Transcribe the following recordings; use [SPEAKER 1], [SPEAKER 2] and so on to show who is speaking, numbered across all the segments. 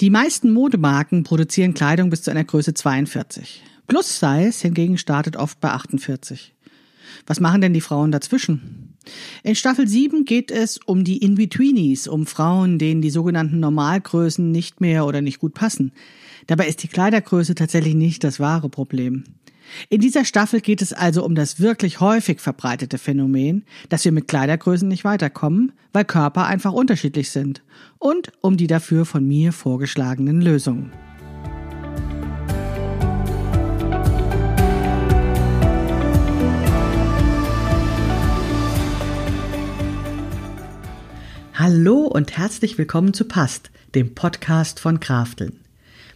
[SPEAKER 1] Die meisten Modemarken produzieren Kleidung bis zu einer Größe 42. Plus Size hingegen startet oft bei 48. Was machen denn die Frauen dazwischen? In Staffel 7 geht es um die In-Betweenies, um Frauen, denen die sogenannten Normalgrößen nicht mehr oder nicht gut passen. Dabei ist die Kleidergröße tatsächlich nicht das wahre Problem. In dieser Staffel geht es also um das wirklich häufig verbreitete Phänomen, dass wir mit Kleidergrößen nicht weiterkommen, weil Körper einfach unterschiedlich sind und um die dafür von mir vorgeschlagenen Lösungen. Hallo und herzlich willkommen zu Past, dem Podcast von Krafteln.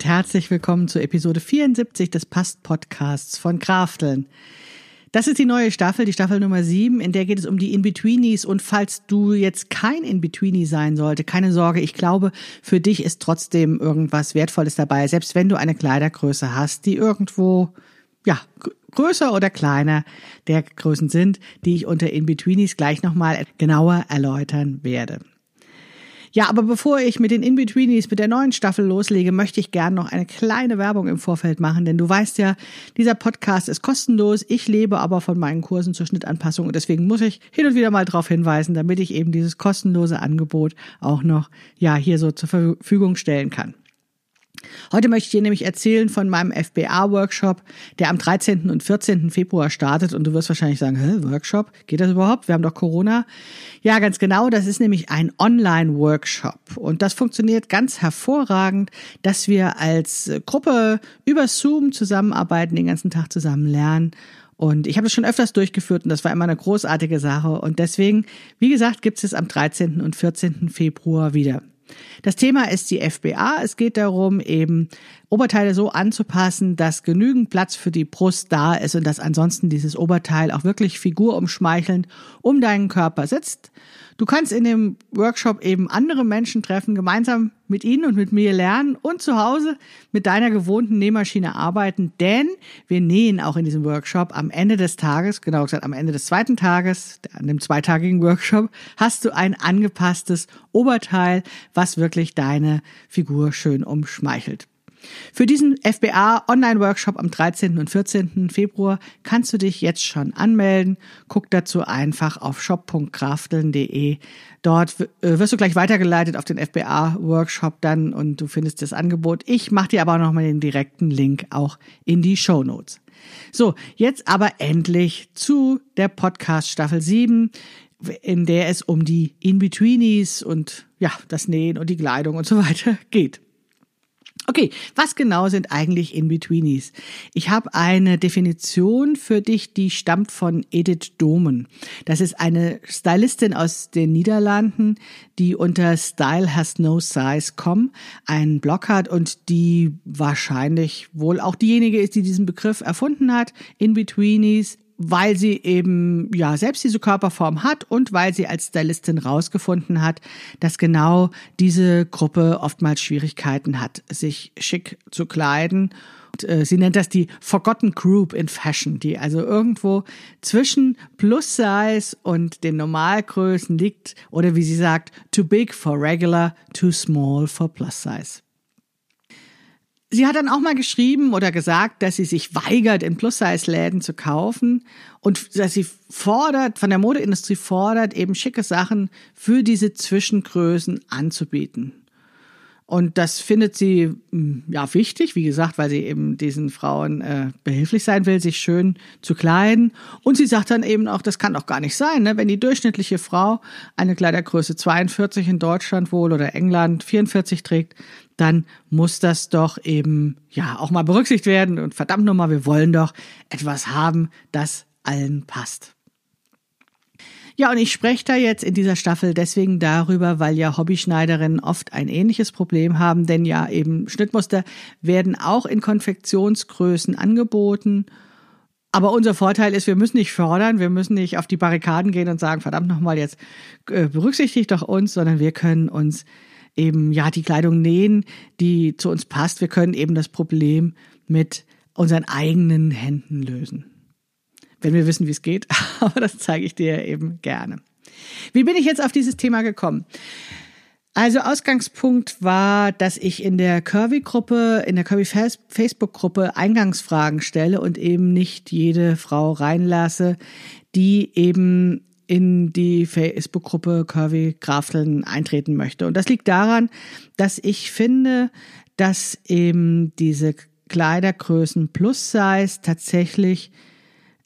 [SPEAKER 1] Und herzlich willkommen zu Episode 74 des Past-Podcasts von Krafteln. Das ist die neue Staffel, die Staffel Nummer 7, in der geht es um die In-Betweenies. Und falls du jetzt kein In-Betweenie sein sollte, keine Sorge, ich glaube, für dich ist trotzdem irgendwas Wertvolles dabei, selbst wenn du eine Kleidergröße hast, die irgendwo, ja, größer oder kleiner der Größen sind, die ich unter In-Betweenies gleich nochmal genauer erläutern werde. Ja, aber bevor ich mit den In-Betweenies mit der neuen Staffel loslege, möchte ich gern noch eine kleine Werbung im Vorfeld machen, denn du weißt ja, dieser Podcast ist kostenlos. Ich lebe aber von meinen Kursen zur Schnittanpassung und deswegen muss ich hin und wieder mal darauf hinweisen, damit ich eben dieses kostenlose Angebot auch noch, ja, hier so zur Verfügung stellen kann. Heute möchte ich dir nämlich erzählen von meinem FBA-Workshop, der am 13. und 14. Februar startet. Und du wirst wahrscheinlich sagen, hä, Workshop? Geht das überhaupt? Wir haben doch Corona. Ja, ganz genau. Das ist nämlich ein Online-Workshop. Und das funktioniert ganz hervorragend, dass wir als Gruppe über Zoom zusammenarbeiten, den ganzen Tag zusammen lernen. Und ich habe das schon öfters durchgeführt und das war immer eine großartige Sache. Und deswegen, wie gesagt, gibt es am 13. und 14. Februar wieder. Das Thema ist die FBA. Es geht darum, eben Oberteile so anzupassen, dass genügend Platz für die Brust da ist und dass ansonsten dieses Oberteil auch wirklich figurumschmeichelnd um deinen Körper sitzt. Du kannst in dem Workshop eben andere Menschen treffen, gemeinsam mit ihnen und mit mir lernen und zu Hause mit deiner gewohnten Nähmaschine arbeiten, denn wir nähen auch in diesem Workshop am Ende des Tages, genau gesagt am Ende des zweiten Tages, an dem zweitagigen Workshop, hast du ein angepasstes Oberteil, was wirklich deine Figur schön umschmeichelt. Für diesen FBA Online-Workshop am 13. und 14. Februar kannst du dich jetzt schon anmelden. Guck dazu einfach auf shop.krafteln.de. Dort äh, wirst du gleich weitergeleitet auf den FBA-Workshop dann und du findest das Angebot. Ich mache dir aber noch mal den direkten Link auch in die Show Notes. So, jetzt aber endlich zu der Podcast Staffel 7 in der es um die In-Betweenies und ja, das Nähen und die Kleidung und so weiter geht. Okay, was genau sind eigentlich In-Betweenies? Ich habe eine Definition für dich, die stammt von Edith Domen. Das ist eine Stylistin aus den Niederlanden, die unter stylehasnosize.com einen Blog hat und die wahrscheinlich wohl auch diejenige ist, die diesen Begriff erfunden hat. In-Betweenies weil sie eben ja selbst diese Körperform hat und weil sie als Stylistin rausgefunden hat, dass genau diese Gruppe oftmals Schwierigkeiten hat, sich schick zu kleiden. Und, äh, sie nennt das die Forgotten Group in Fashion, die also irgendwo zwischen Plus Size und den Normalgrößen liegt oder wie sie sagt, too big for regular, too small for plus size. Sie hat dann auch mal geschrieben oder gesagt, dass sie sich weigert, in Plus-Size-Läden zu kaufen und dass sie fordert, von der Modeindustrie fordert, eben schicke Sachen für diese Zwischengrößen anzubieten. Und das findet sie hm, ja wichtig, wie gesagt, weil sie eben diesen Frauen äh, behilflich sein will, sich schön zu kleiden. Und sie sagt dann eben auch, das kann doch gar nicht sein, ne? wenn die durchschnittliche Frau eine Kleidergröße 42 in Deutschland wohl oder England 44 trägt, dann muss das doch eben ja auch mal berücksichtigt werden. Und verdammt nochmal, wir wollen doch etwas haben, das allen passt. Ja, und ich spreche da jetzt in dieser Staffel deswegen darüber, weil ja Hobbyschneiderinnen oft ein ähnliches Problem haben, denn ja eben Schnittmuster werden auch in Konfektionsgrößen angeboten. Aber unser Vorteil ist, wir müssen nicht fördern, wir müssen nicht auf die Barrikaden gehen und sagen, verdammt nochmal, jetzt äh, berücksichtigt doch uns, sondern wir können uns eben ja die Kleidung nähen, die zu uns passt. Wir können eben das Problem mit unseren eigenen Händen lösen wenn wir wissen, wie es geht. Aber das zeige ich dir eben gerne. Wie bin ich jetzt auf dieses Thema gekommen? Also Ausgangspunkt war, dass ich in der Curvy-Gruppe, in der Curvy-Facebook-Gruppe Eingangsfragen stelle und eben nicht jede Frau reinlasse, die eben in die Facebook-Gruppe Curvy Grafteln eintreten möchte. Und das liegt daran, dass ich finde, dass eben diese Kleidergrößen Plus Size tatsächlich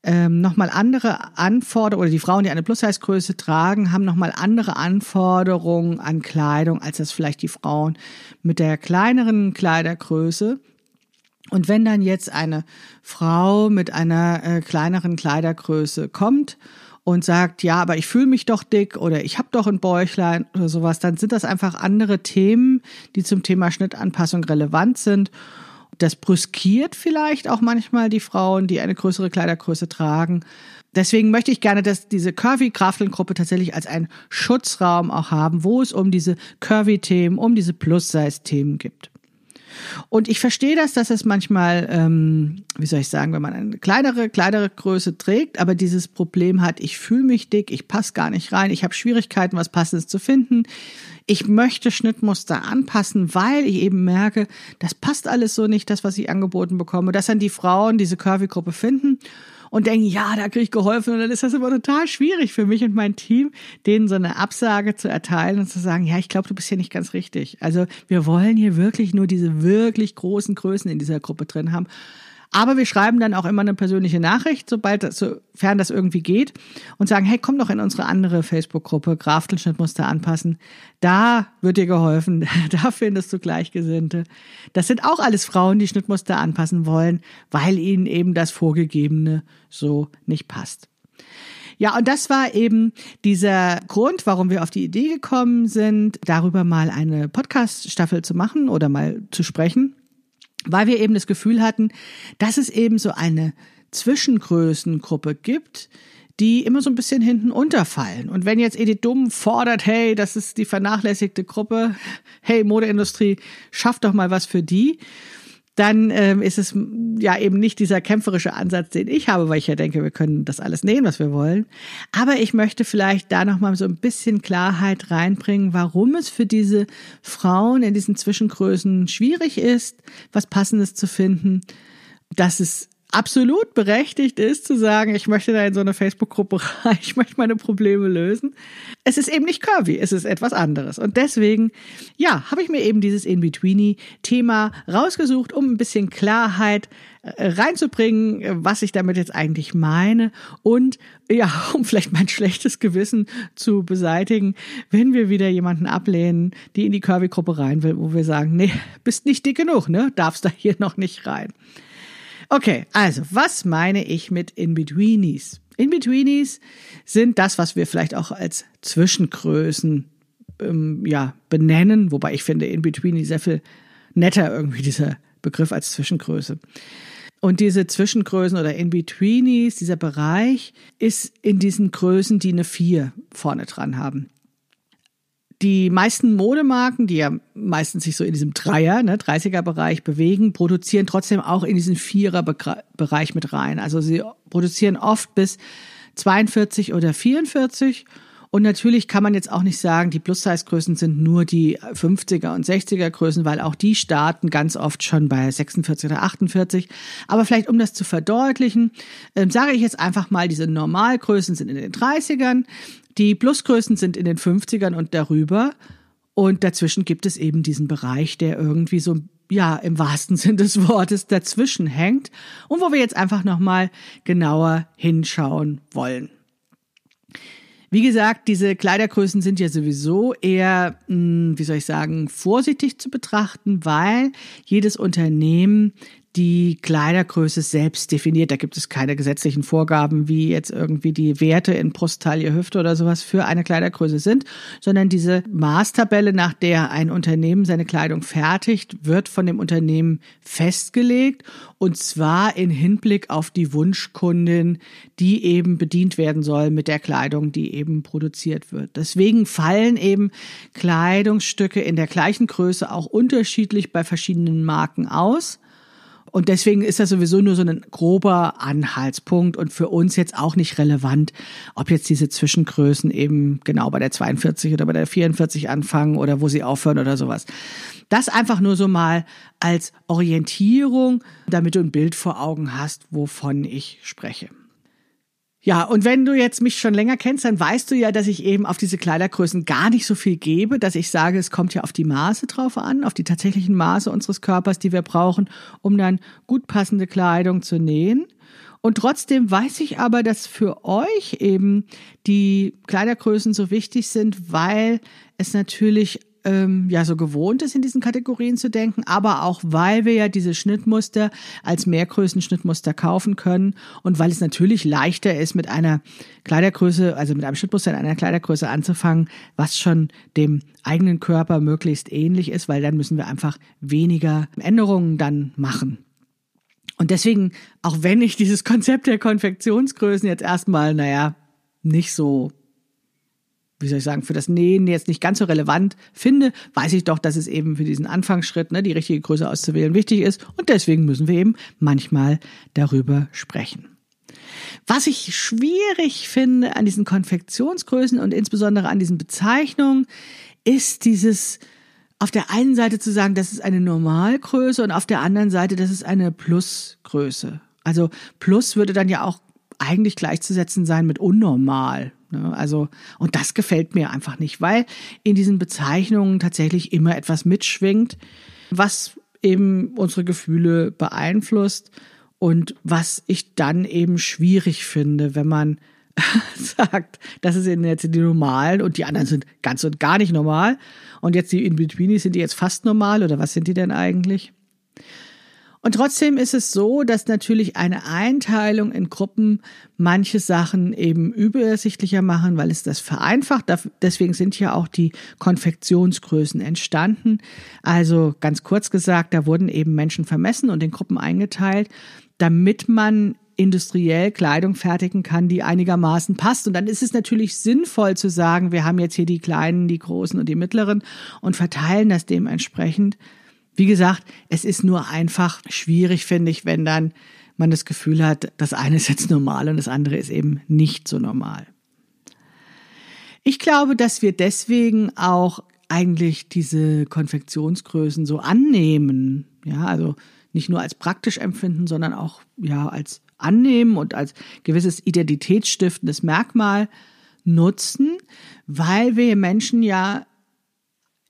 [SPEAKER 1] ähm, nochmal andere Anforderungen, oder die Frauen, die eine Plus-Size-Größe tragen, haben nochmal andere Anforderungen an Kleidung, als das vielleicht die Frauen mit der kleineren Kleidergröße. Und wenn dann jetzt eine Frau mit einer äh, kleineren Kleidergröße kommt und sagt, ja, aber ich fühle mich doch dick oder ich habe doch ein Bäuchlein oder sowas, dann sind das einfach andere Themen, die zum Thema Schnittanpassung relevant sind. Das brüskiert vielleicht auch manchmal die Frauen, die eine größere Kleidergröße tragen. Deswegen möchte ich gerne, dass diese Curvy-Kraftlen-Gruppe tatsächlich als einen Schutzraum auch haben, wo es um diese Curvy-Themen, um diese Plus-Size-Themen gibt. Und ich verstehe das, dass es manchmal, ähm, wie soll ich sagen, wenn man eine kleinere, kleinere Größe trägt, aber dieses Problem hat, ich fühle mich dick, ich passe gar nicht rein, ich habe Schwierigkeiten, was Passendes zu finden. Ich möchte Schnittmuster anpassen, weil ich eben merke, das passt alles so nicht, das, was ich angeboten bekomme. Dass dann die Frauen diese Curvy-Gruppe finden und denken, ja, da kriege ich geholfen. Und dann ist das immer total schwierig für mich und mein Team, denen so eine Absage zu erteilen und zu sagen, ja, ich glaube, du bist hier nicht ganz richtig. Also wir wollen hier wirklich nur diese wirklich großen Größen in dieser Gruppe drin haben. Aber wir schreiben dann auch immer eine persönliche Nachricht, sobald das, sofern das irgendwie geht, und sagen, hey, komm doch in unsere andere Facebook-Gruppe, Graftelschnittmuster anpassen. Da wird dir geholfen, da findest du Gleichgesinnte. Das sind auch alles Frauen, die Schnittmuster anpassen wollen, weil ihnen eben das Vorgegebene so nicht passt. Ja, und das war eben dieser Grund, warum wir auf die Idee gekommen sind, darüber mal eine Podcast-Staffel zu machen oder mal zu sprechen weil wir eben das Gefühl hatten, dass es eben so eine Zwischengrößengruppe gibt, die immer so ein bisschen hinten unterfallen. Und wenn jetzt Edith Dumm fordert, hey, das ist die vernachlässigte Gruppe, hey, Modeindustrie, schaff doch mal was für die, dann ähm, ist es ja eben nicht dieser kämpferische Ansatz, den ich habe, weil ich ja denke, wir können das alles nähen, was wir wollen. Aber ich möchte vielleicht da nochmal so ein bisschen Klarheit reinbringen, warum es für diese Frauen in diesen Zwischengrößen schwierig ist, was Passendes zu finden, dass es absolut berechtigt ist zu sagen, ich möchte da in so eine Facebook-Gruppe rein, ich möchte meine Probleme lösen. Es ist eben nicht curvy, es ist etwas anderes. Und deswegen, ja, habe ich mir eben dieses In-Betweeny-Thema rausgesucht, um ein bisschen Klarheit äh, reinzubringen, was ich damit jetzt eigentlich meine und ja, um vielleicht mein schlechtes Gewissen zu beseitigen, wenn wir wieder jemanden ablehnen, die in die Curvy-Gruppe rein will, wo wir sagen, nee, bist nicht dick genug, ne, darfst da hier noch nicht rein. Okay, also was meine ich mit In-Betweenies? In-Betweenies sind das, was wir vielleicht auch als Zwischengrößen ähm, ja, benennen, wobei ich finde In-Betweenie sehr viel netter irgendwie dieser Begriff als Zwischengröße. Und diese Zwischengrößen oder In-Betweenies, dieser Bereich, ist in diesen Größen, die eine 4 vorne dran haben die meisten Modemarken, die ja meistens sich so in diesem Dreier, ne, 30er-Bereich bewegen, produzieren trotzdem auch in diesen Vierer-Bereich mit rein. Also sie produzieren oft bis 42 oder 44. Und natürlich kann man jetzt auch nicht sagen, die Plus-Size-Größen sind nur die 50er und 60er Größen, weil auch die starten ganz oft schon bei 46 oder 48. Aber vielleicht, um das zu verdeutlichen, äh, sage ich jetzt einfach mal, diese Normalgrößen sind in den 30ern, die Plusgrößen sind in den 50ern und darüber. Und dazwischen gibt es eben diesen Bereich, der irgendwie so, ja, im wahrsten Sinn des Wortes dazwischen hängt und wo wir jetzt einfach nochmal genauer hinschauen wollen. Wie gesagt, diese Kleidergrößen sind ja sowieso eher, hm, wie soll ich sagen, vorsichtig zu betrachten, weil jedes Unternehmen die Kleidergröße selbst definiert. Da gibt es keine gesetzlichen Vorgaben, wie jetzt irgendwie die Werte in Brusttaille, Hüfte oder sowas für eine Kleidergröße sind, sondern diese Maßtabelle, nach der ein Unternehmen seine Kleidung fertigt, wird von dem Unternehmen festgelegt und zwar in Hinblick auf die Wunschkundin, die eben bedient werden soll mit der Kleidung, die eben produziert wird. Deswegen fallen eben Kleidungsstücke in der gleichen Größe auch unterschiedlich bei verschiedenen Marken aus. Und deswegen ist das sowieso nur so ein grober Anhaltspunkt und für uns jetzt auch nicht relevant, ob jetzt diese Zwischengrößen eben genau bei der 42 oder bei der 44 anfangen oder wo sie aufhören oder sowas. Das einfach nur so mal als Orientierung, damit du ein Bild vor Augen hast, wovon ich spreche. Ja, und wenn du jetzt mich schon länger kennst, dann weißt du ja, dass ich eben auf diese Kleidergrößen gar nicht so viel gebe, dass ich sage, es kommt ja auf die Maße drauf an, auf die tatsächlichen Maße unseres Körpers, die wir brauchen, um dann gut passende Kleidung zu nähen. Und trotzdem weiß ich aber, dass für euch eben die Kleidergrößen so wichtig sind, weil es natürlich ähm, ja so gewohnt ist, in diesen Kategorien zu denken, aber auch weil wir ja diese Schnittmuster als Mehrgrößen-Schnittmuster kaufen können und weil es natürlich leichter ist, mit einer Kleidergröße, also mit einem Schnittmuster in einer Kleidergröße anzufangen, was schon dem eigenen Körper möglichst ähnlich ist, weil dann müssen wir einfach weniger Änderungen dann machen. Und deswegen, auch wenn ich dieses Konzept der Konfektionsgrößen jetzt erstmal, naja, nicht so wie soll ich sagen, für das Nähen jetzt nicht ganz so relevant finde, weiß ich doch, dass es eben für diesen Anfangsschritt, ne, die richtige Größe auszuwählen, wichtig ist. Und deswegen müssen wir eben manchmal darüber sprechen. Was ich schwierig finde an diesen Konfektionsgrößen und insbesondere an diesen Bezeichnungen, ist dieses auf der einen Seite zu sagen, das ist eine Normalgröße und auf der anderen Seite, das ist eine Plusgröße. Also Plus würde dann ja auch eigentlich gleichzusetzen sein mit unnormal. Ne? Also, und das gefällt mir einfach nicht, weil in diesen Bezeichnungen tatsächlich immer etwas mitschwingt, was eben unsere Gefühle beeinflusst und was ich dann eben schwierig finde, wenn man sagt, das sind jetzt die normalen und die anderen sind ganz und gar nicht normal. Und jetzt die In-Betweenies, sind die jetzt fast normal oder was sind die denn eigentlich? Und trotzdem ist es so, dass natürlich eine Einteilung in Gruppen manche Sachen eben übersichtlicher machen, weil es das vereinfacht. Deswegen sind ja auch die Konfektionsgrößen entstanden. Also ganz kurz gesagt, da wurden eben Menschen vermessen und in Gruppen eingeteilt, damit man industriell Kleidung fertigen kann, die einigermaßen passt. Und dann ist es natürlich sinnvoll zu sagen, wir haben jetzt hier die kleinen, die großen und die mittleren und verteilen das dementsprechend. Wie gesagt, es ist nur einfach schwierig, finde ich, wenn dann man das Gefühl hat, das eine ist jetzt normal und das andere ist eben nicht so normal. Ich glaube, dass wir deswegen auch eigentlich diese Konfektionsgrößen so annehmen. Ja, also nicht nur als praktisch empfinden, sondern auch, ja, als annehmen und als gewisses identitätsstiftendes Merkmal nutzen, weil wir Menschen ja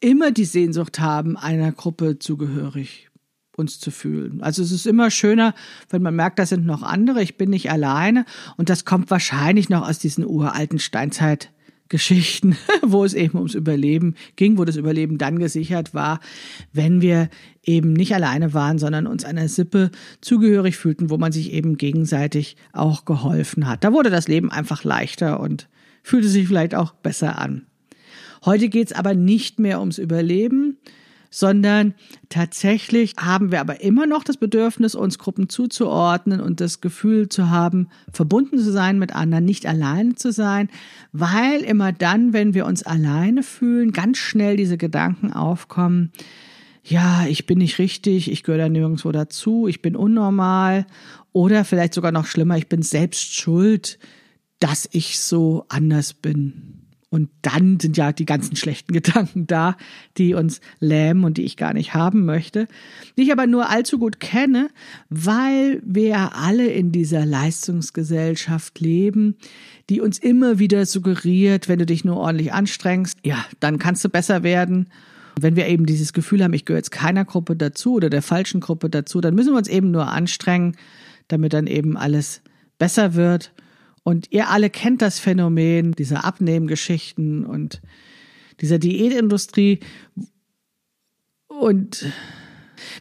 [SPEAKER 1] immer die Sehnsucht haben, einer Gruppe zugehörig uns zu fühlen. Also es ist immer schöner, wenn man merkt, da sind noch andere, ich bin nicht alleine. Und das kommt wahrscheinlich noch aus diesen uralten Steinzeitgeschichten, wo es eben ums Überleben ging, wo das Überleben dann gesichert war, wenn wir eben nicht alleine waren, sondern uns einer Sippe zugehörig fühlten, wo man sich eben gegenseitig auch geholfen hat. Da wurde das Leben einfach leichter und fühlte sich vielleicht auch besser an. Heute geht es aber nicht mehr ums Überleben, sondern tatsächlich haben wir aber immer noch das Bedürfnis, uns Gruppen zuzuordnen und das Gefühl zu haben, verbunden zu sein mit anderen, nicht alleine zu sein, weil immer dann, wenn wir uns alleine fühlen, ganz schnell diese Gedanken aufkommen, ja, ich bin nicht richtig, ich gehöre da nirgendwo dazu, ich bin unnormal oder vielleicht sogar noch schlimmer, ich bin selbst schuld, dass ich so anders bin. Und dann sind ja die ganzen schlechten Gedanken da, die uns lähmen und die ich gar nicht haben möchte, die ich aber nur allzu gut kenne, weil wir alle in dieser Leistungsgesellschaft leben, die uns immer wieder suggeriert, wenn du dich nur ordentlich anstrengst, ja, dann kannst du besser werden. Wenn wir eben dieses Gefühl haben, ich gehöre jetzt keiner Gruppe dazu oder der falschen Gruppe dazu, dann müssen wir uns eben nur anstrengen, damit dann eben alles besser wird. Und ihr alle kennt das Phänomen dieser Abnehmgeschichten und dieser Diätindustrie. Und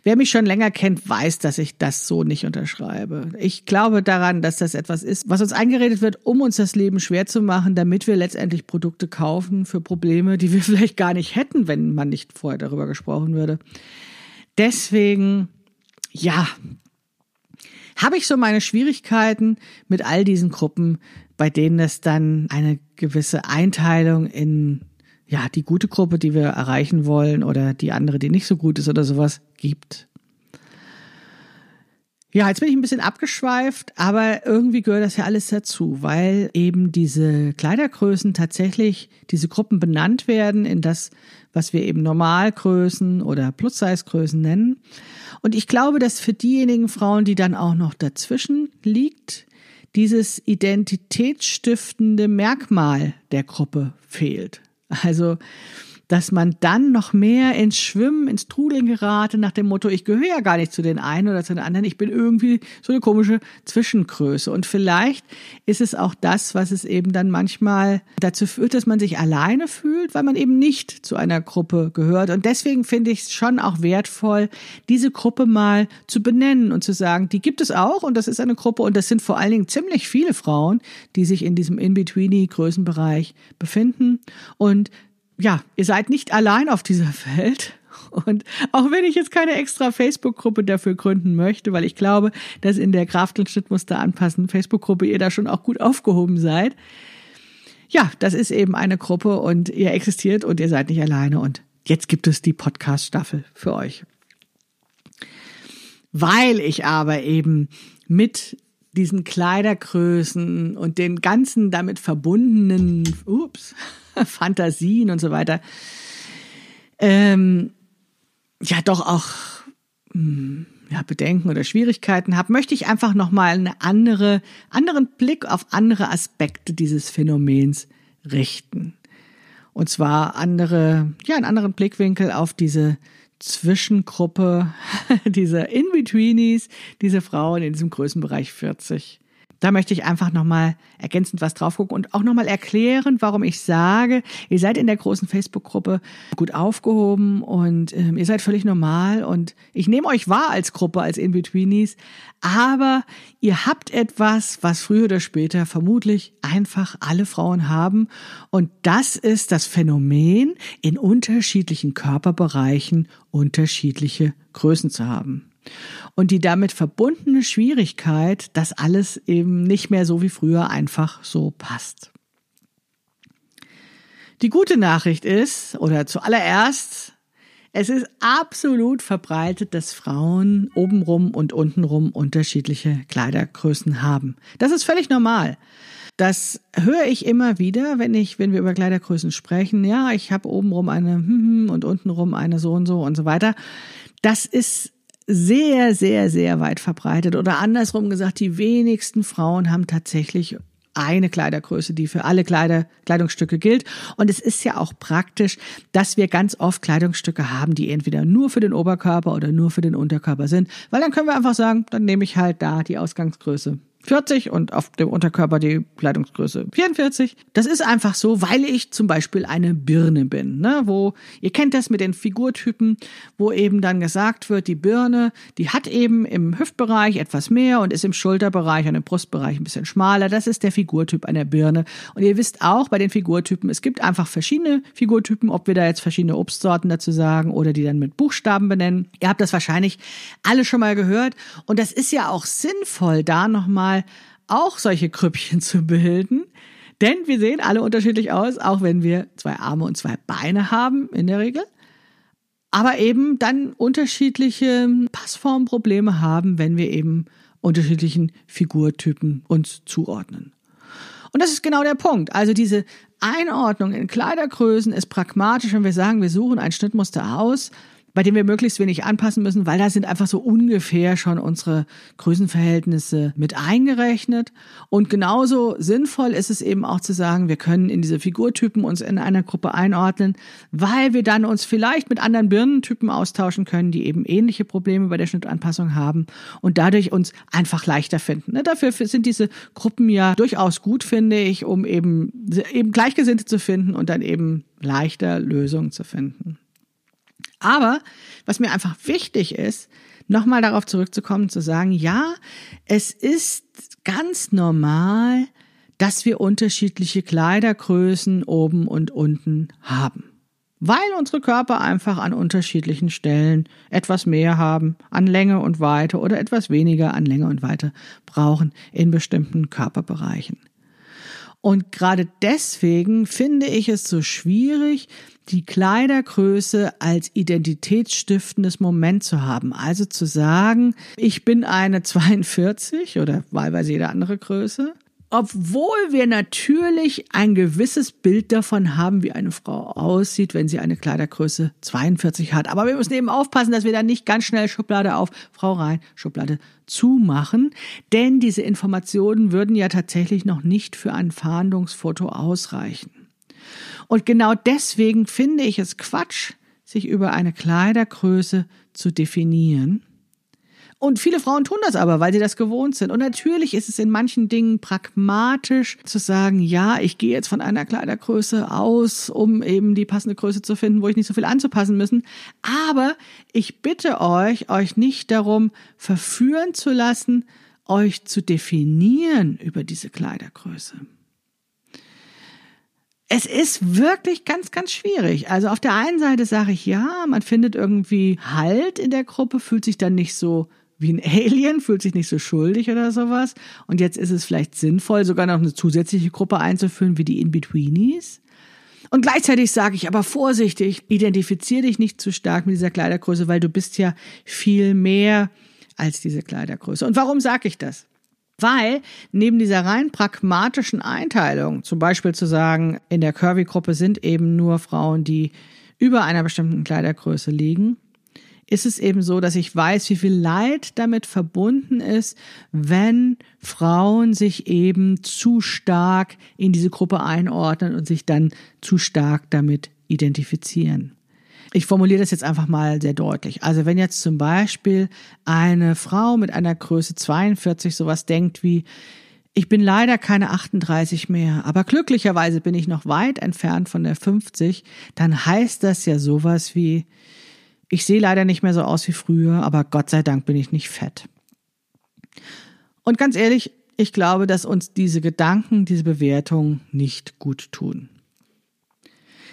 [SPEAKER 1] wer mich schon länger kennt, weiß, dass ich das so nicht unterschreibe. Ich glaube daran, dass das etwas ist, was uns eingeredet wird, um uns das Leben schwer zu machen, damit wir letztendlich Produkte kaufen für Probleme, die wir vielleicht gar nicht hätten, wenn man nicht vorher darüber gesprochen würde. Deswegen, ja, habe ich so meine Schwierigkeiten mit all diesen Gruppen, bei denen es dann eine gewisse Einteilung in ja, die gute Gruppe, die wir erreichen wollen oder die andere, die nicht so gut ist oder sowas gibt. Ja, jetzt bin ich ein bisschen abgeschweift, aber irgendwie gehört das ja alles dazu, weil eben diese Kleidergrößen tatsächlich, diese Gruppen benannt werden in das, was wir eben Normalgrößen oder Plus-Size-Größen nennen. Und ich glaube, dass für diejenigen Frauen, die dann auch noch dazwischen liegt, dieses identitätsstiftende Merkmal der Gruppe fehlt. Also dass man dann noch mehr ins Schwimmen, ins Trudeln gerate, nach dem Motto, ich gehöre ja gar nicht zu den einen oder zu den anderen, ich bin irgendwie so eine komische Zwischengröße. Und vielleicht ist es auch das, was es eben dann manchmal dazu führt, dass man sich alleine fühlt, weil man eben nicht zu einer Gruppe gehört. Und deswegen finde ich es schon auch wertvoll, diese Gruppe mal zu benennen und zu sagen, die gibt es auch und das ist eine Gruppe und das sind vor allen Dingen ziemlich viele Frauen, die sich in diesem In-Betweeny-Größenbereich befinden. Und ja, ihr seid nicht allein auf dieser Welt. Und auch wenn ich jetzt keine extra Facebook-Gruppe dafür gründen möchte, weil ich glaube, dass in der Krafteln Schnittmuster anpassen Facebook-Gruppe ihr da schon auch gut aufgehoben seid. Ja, das ist eben eine Gruppe und ihr existiert und ihr seid nicht alleine und jetzt gibt es die Podcast-Staffel für euch. Weil ich aber eben mit diesen Kleidergrößen und den ganzen damit verbundenen, ups, Fantasien und so weiter, ähm, ja doch auch hm, ja, Bedenken oder Schwierigkeiten habe, möchte ich einfach nochmal einen andere, anderen Blick auf andere Aspekte dieses Phänomens richten. Und zwar andere, ja, einen anderen Blickwinkel auf diese Zwischengruppe, diese In-Betweenies, diese Frauen in diesem Größenbereich 40. Da möchte ich einfach nochmal ergänzend was drauf gucken und auch nochmal erklären, warum ich sage, ihr seid in der großen Facebook-Gruppe gut aufgehoben und ähm, ihr seid völlig normal und ich nehme euch wahr als Gruppe, als In-Betweenies, aber ihr habt etwas, was früher oder später vermutlich einfach alle Frauen haben und das ist das Phänomen, in unterschiedlichen Körperbereichen unterschiedliche Größen zu haben und die damit verbundene Schwierigkeit, dass alles eben nicht mehr so wie früher einfach so passt. Die gute Nachricht ist, oder zuallererst, es ist absolut verbreitet, dass Frauen obenrum und untenrum unterschiedliche Kleidergrößen haben. Das ist völlig normal. Das höre ich immer wieder, wenn ich, wenn wir über Kleidergrößen sprechen. Ja, ich habe obenrum eine hm, hm und untenrum eine so und so und so weiter. Das ist sehr, sehr, sehr weit verbreitet. Oder andersrum gesagt, die wenigsten Frauen haben tatsächlich eine Kleidergröße, die für alle Kleider, Kleidungsstücke gilt. Und es ist ja auch praktisch, dass wir ganz oft Kleidungsstücke haben, die entweder nur für den Oberkörper oder nur für den Unterkörper sind. Weil dann können wir einfach sagen, dann nehme ich halt da die Ausgangsgröße. 40 und auf dem Unterkörper die Kleidungsgröße 44. Das ist einfach so, weil ich zum Beispiel eine Birne bin, ne? wo ihr kennt das mit den Figurtypen, wo eben dann gesagt wird, die Birne, die hat eben im Hüftbereich etwas mehr und ist im Schulterbereich und im Brustbereich ein bisschen schmaler. Das ist der Figurtyp einer Birne. Und ihr wisst auch bei den Figurtypen, es gibt einfach verschiedene Figurtypen, ob wir da jetzt verschiedene Obstsorten dazu sagen oder die dann mit Buchstaben benennen. Ihr habt das wahrscheinlich alle schon mal gehört und das ist ja auch sinnvoll, da nochmal mal auch solche Krüppchen zu bilden. Denn wir sehen alle unterschiedlich aus, auch wenn wir zwei Arme und zwei Beine haben in der Regel. Aber eben dann unterschiedliche Passformprobleme haben, wenn wir eben unterschiedlichen Figurtypen uns zuordnen. Und das ist genau der Punkt. Also diese Einordnung in Kleidergrößen ist pragmatisch, wenn wir sagen, wir suchen ein Schnittmuster aus, bei dem wir möglichst wenig anpassen müssen, weil da sind einfach so ungefähr schon unsere Größenverhältnisse mit eingerechnet. Und genauso sinnvoll ist es eben auch zu sagen, wir können in diese Figurtypen uns in einer Gruppe einordnen, weil wir dann uns vielleicht mit anderen Birnentypen austauschen können, die eben ähnliche Probleme bei der Schnittanpassung haben und dadurch uns einfach leichter finden. Ne, dafür sind diese Gruppen ja durchaus gut, finde ich, um eben, eben Gleichgesinnte zu finden und dann eben leichter Lösungen zu finden. Aber was mir einfach wichtig ist, nochmal darauf zurückzukommen, zu sagen, ja, es ist ganz normal, dass wir unterschiedliche Kleidergrößen oben und unten haben. Weil unsere Körper einfach an unterschiedlichen Stellen etwas mehr haben an Länge und Weite oder etwas weniger an Länge und Weite brauchen in bestimmten Körperbereichen. Und gerade deswegen finde ich es so schwierig, die Kleidergröße als identitätsstiftendes Moment zu haben. Also zu sagen, ich bin eine 42 oder wahlweise jede andere Größe obwohl wir natürlich ein gewisses Bild davon haben, wie eine Frau aussieht, wenn sie eine Kleidergröße 42 hat. Aber wir müssen eben aufpassen, dass wir dann nicht ganz schnell Schublade auf, Frau rein, Schublade zumachen. Denn diese Informationen würden ja tatsächlich noch nicht für ein Fahndungsfoto ausreichen. Und genau deswegen finde ich es Quatsch, sich über eine Kleidergröße zu definieren und viele Frauen tun das aber, weil sie das gewohnt sind. Und natürlich ist es in manchen Dingen pragmatisch zu sagen, ja, ich gehe jetzt von einer Kleidergröße aus, um eben die passende Größe zu finden, wo ich nicht so viel anzupassen müssen. Aber ich bitte euch, euch nicht darum verführen zu lassen, euch zu definieren über diese Kleidergröße. Es ist wirklich ganz, ganz schwierig. Also auf der einen Seite sage ich ja, man findet irgendwie Halt in der Gruppe, fühlt sich dann nicht so wie ein Alien, fühlt sich nicht so schuldig oder sowas. Und jetzt ist es vielleicht sinnvoll, sogar noch eine zusätzliche Gruppe einzuführen, wie die In-Betweenies. Und gleichzeitig sage ich aber vorsichtig, identifiziere dich nicht zu stark mit dieser Kleidergröße, weil du bist ja viel mehr als diese Kleidergröße. Und warum sage ich das? Weil neben dieser rein pragmatischen Einteilung, zum Beispiel zu sagen, in der Curvy-Gruppe sind eben nur Frauen, die über einer bestimmten Kleidergröße liegen, ist es eben so, dass ich weiß, wie viel Leid damit verbunden ist, wenn Frauen sich eben zu stark in diese Gruppe einordnen und sich dann zu stark damit identifizieren. Ich formuliere das jetzt einfach mal sehr deutlich. Also wenn jetzt zum Beispiel eine Frau mit einer Größe 42 sowas denkt wie, ich bin leider keine 38 mehr, aber glücklicherweise bin ich noch weit entfernt von der 50, dann heißt das ja sowas wie, ich sehe leider nicht mehr so aus wie früher, aber Gott sei Dank bin ich nicht fett. Und ganz ehrlich, ich glaube, dass uns diese Gedanken, diese Bewertung nicht gut tun.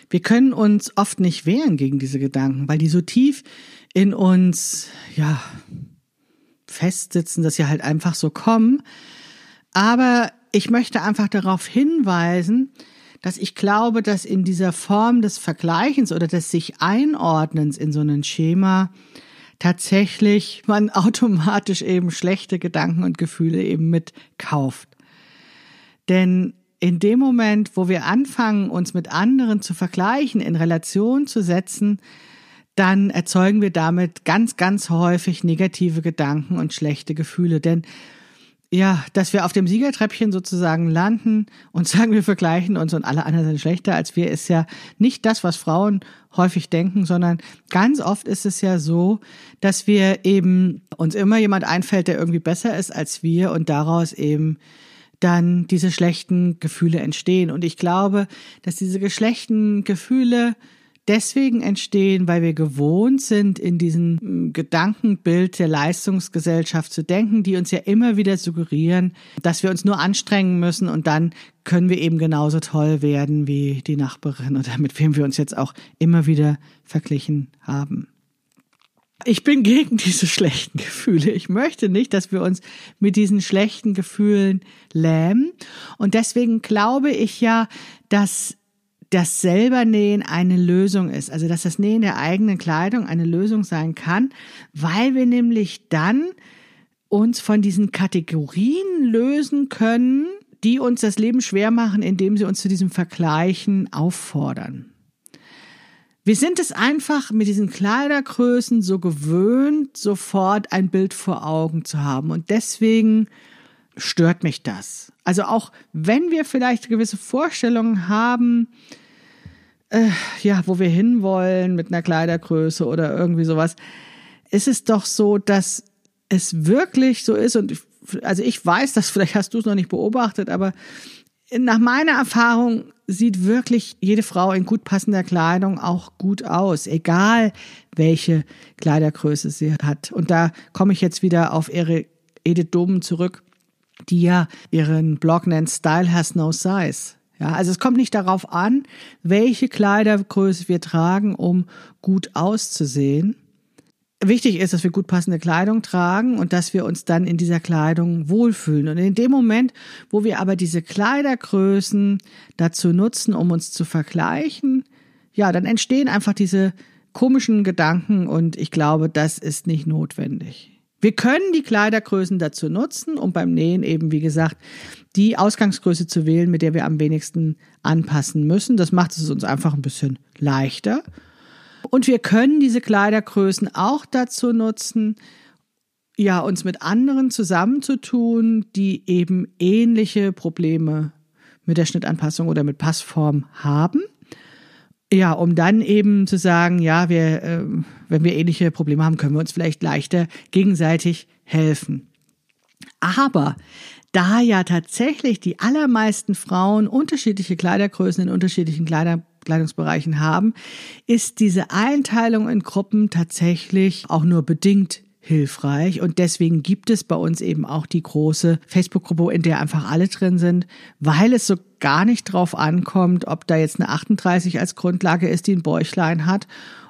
[SPEAKER 1] Wir können uns oft nicht wehren gegen diese Gedanken, weil die so tief in uns, ja, festsitzen, dass sie halt einfach so kommen. Aber ich möchte einfach darauf hinweisen, dass ich glaube, dass in dieser Form des Vergleichens oder des sich Einordnens in so ein Schema tatsächlich man automatisch eben schlechte Gedanken und Gefühle eben mitkauft. Denn in dem Moment, wo wir anfangen, uns mit anderen zu vergleichen, in Relation zu setzen, dann erzeugen wir damit ganz, ganz häufig negative Gedanken und schlechte Gefühle. Denn ja, dass wir auf dem Siegertreppchen sozusagen landen und sagen, wir vergleichen uns und alle anderen sind schlechter als wir, ist ja nicht das, was Frauen häufig denken, sondern ganz oft ist es ja so, dass wir eben uns immer jemand einfällt, der irgendwie besser ist als wir und daraus eben dann diese schlechten Gefühle entstehen. Und ich glaube, dass diese schlechten Gefühle deswegen entstehen, weil wir gewohnt sind, in diesem hm, Gedankenbild der Leistungsgesellschaft zu denken, die uns ja immer wieder suggerieren, dass wir uns nur anstrengen müssen und dann können wir eben genauso toll werden wie die Nachbarin oder mit wem wir uns jetzt auch immer wieder verglichen haben. Ich bin gegen diese schlechten Gefühle. Ich möchte nicht, dass wir uns mit diesen schlechten Gefühlen lähmen. Und deswegen glaube ich ja, dass das selber Nähen eine Lösung ist. Also dass das Nähen der eigenen Kleidung eine Lösung sein kann, weil wir nämlich dann uns von diesen Kategorien lösen können, die uns das Leben schwer machen, indem sie uns zu diesem Vergleichen auffordern. Wir sind es einfach mit diesen Kleidergrößen so gewöhnt, sofort ein Bild vor Augen zu haben. Und deswegen stört mich das. Also auch wenn wir vielleicht gewisse Vorstellungen haben, äh, ja, wo wir hinwollen mit einer Kleidergröße oder irgendwie sowas, ist es doch so, dass es wirklich so ist und also ich weiß das, vielleicht hast du es noch nicht beobachtet, aber nach meiner Erfahrung sieht wirklich jede Frau in gut passender Kleidung auch gut aus, egal welche Kleidergröße sie hat. Und da komme ich jetzt wieder auf ihre Edith Domen zurück, die ja ihren Blog nennt Style has no size. Ja, also es kommt nicht darauf an, welche Kleidergröße wir tragen, um gut auszusehen. Wichtig ist, dass wir gut passende Kleidung tragen und dass wir uns dann in dieser Kleidung wohlfühlen. Und in dem Moment, wo wir aber diese Kleidergrößen dazu nutzen, um uns zu vergleichen, ja, dann entstehen einfach diese komischen Gedanken und ich glaube, das ist nicht notwendig. Wir können die Kleidergrößen dazu nutzen, um beim Nähen eben, wie gesagt, die Ausgangsgröße zu wählen, mit der wir am wenigsten anpassen müssen. Das macht es uns einfach ein bisschen leichter. Und wir können diese Kleidergrößen auch dazu nutzen, ja, uns mit anderen zusammenzutun, die eben ähnliche Probleme mit der Schnittanpassung oder mit Passform haben. Ja, um dann eben zu sagen, ja, wir, äh, wenn wir ähnliche Probleme haben, können wir uns vielleicht leichter gegenseitig helfen. Aber da ja tatsächlich die allermeisten Frauen unterschiedliche Kleidergrößen in unterschiedlichen Kleider Kleidungsbereichen haben, ist diese Einteilung in Gruppen tatsächlich auch nur bedingt hilfreich und deswegen gibt es bei uns eben auch die große Facebook-Gruppe, in der einfach alle drin sind, weil es so gar nicht drauf ankommt, ob da jetzt eine 38 als Grundlage ist, die ein Bäuchlein hat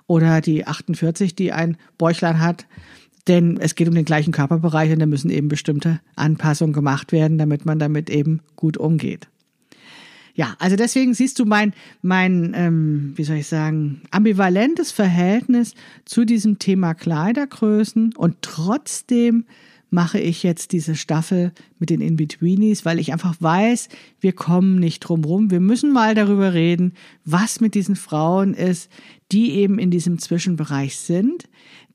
[SPEAKER 1] oder die 48, die ein Bäuchlein hat. Denn es geht um den gleichen Körperbereich und da müssen eben bestimmte Anpassungen gemacht werden, damit man damit eben gut umgeht. Ja, also deswegen siehst du mein, mein, ähm, wie soll ich sagen, ambivalentes Verhältnis zu diesem Thema Kleidergrößen und trotzdem mache ich jetzt diese Staffel mit den In-Betweenies, weil ich einfach weiß, wir kommen nicht drum rum. Wir müssen mal darüber reden, was mit diesen Frauen ist, die eben in diesem Zwischenbereich sind.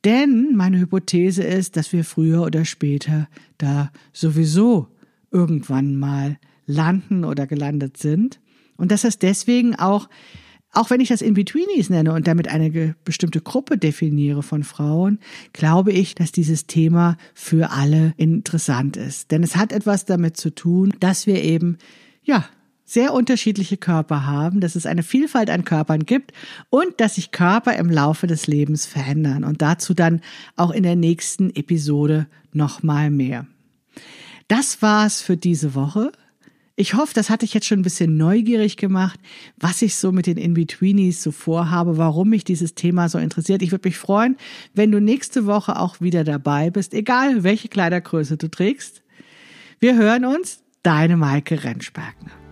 [SPEAKER 1] Denn meine Hypothese ist, dass wir früher oder später da sowieso irgendwann mal landen oder gelandet sind. Und dass das deswegen auch, auch wenn ich das In-Betweenies nenne und damit eine bestimmte Gruppe definiere von Frauen, glaube ich, dass dieses Thema für alle interessant ist. Denn es hat etwas damit zu tun, dass wir eben, ja, sehr unterschiedliche Körper haben, dass es eine Vielfalt an Körpern gibt und dass sich Körper im Laufe des Lebens verändern. Und dazu dann auch in der nächsten Episode nochmal mehr. Das war's für diese Woche. Ich hoffe, das hatte ich jetzt schon ein bisschen neugierig gemacht, was ich so mit den In-Betweenies so vorhabe, warum mich dieses Thema so interessiert. Ich würde mich freuen, wenn du nächste Woche auch wieder dabei bist, egal welche Kleidergröße du trägst. Wir hören uns, deine Maike Rentschbergner.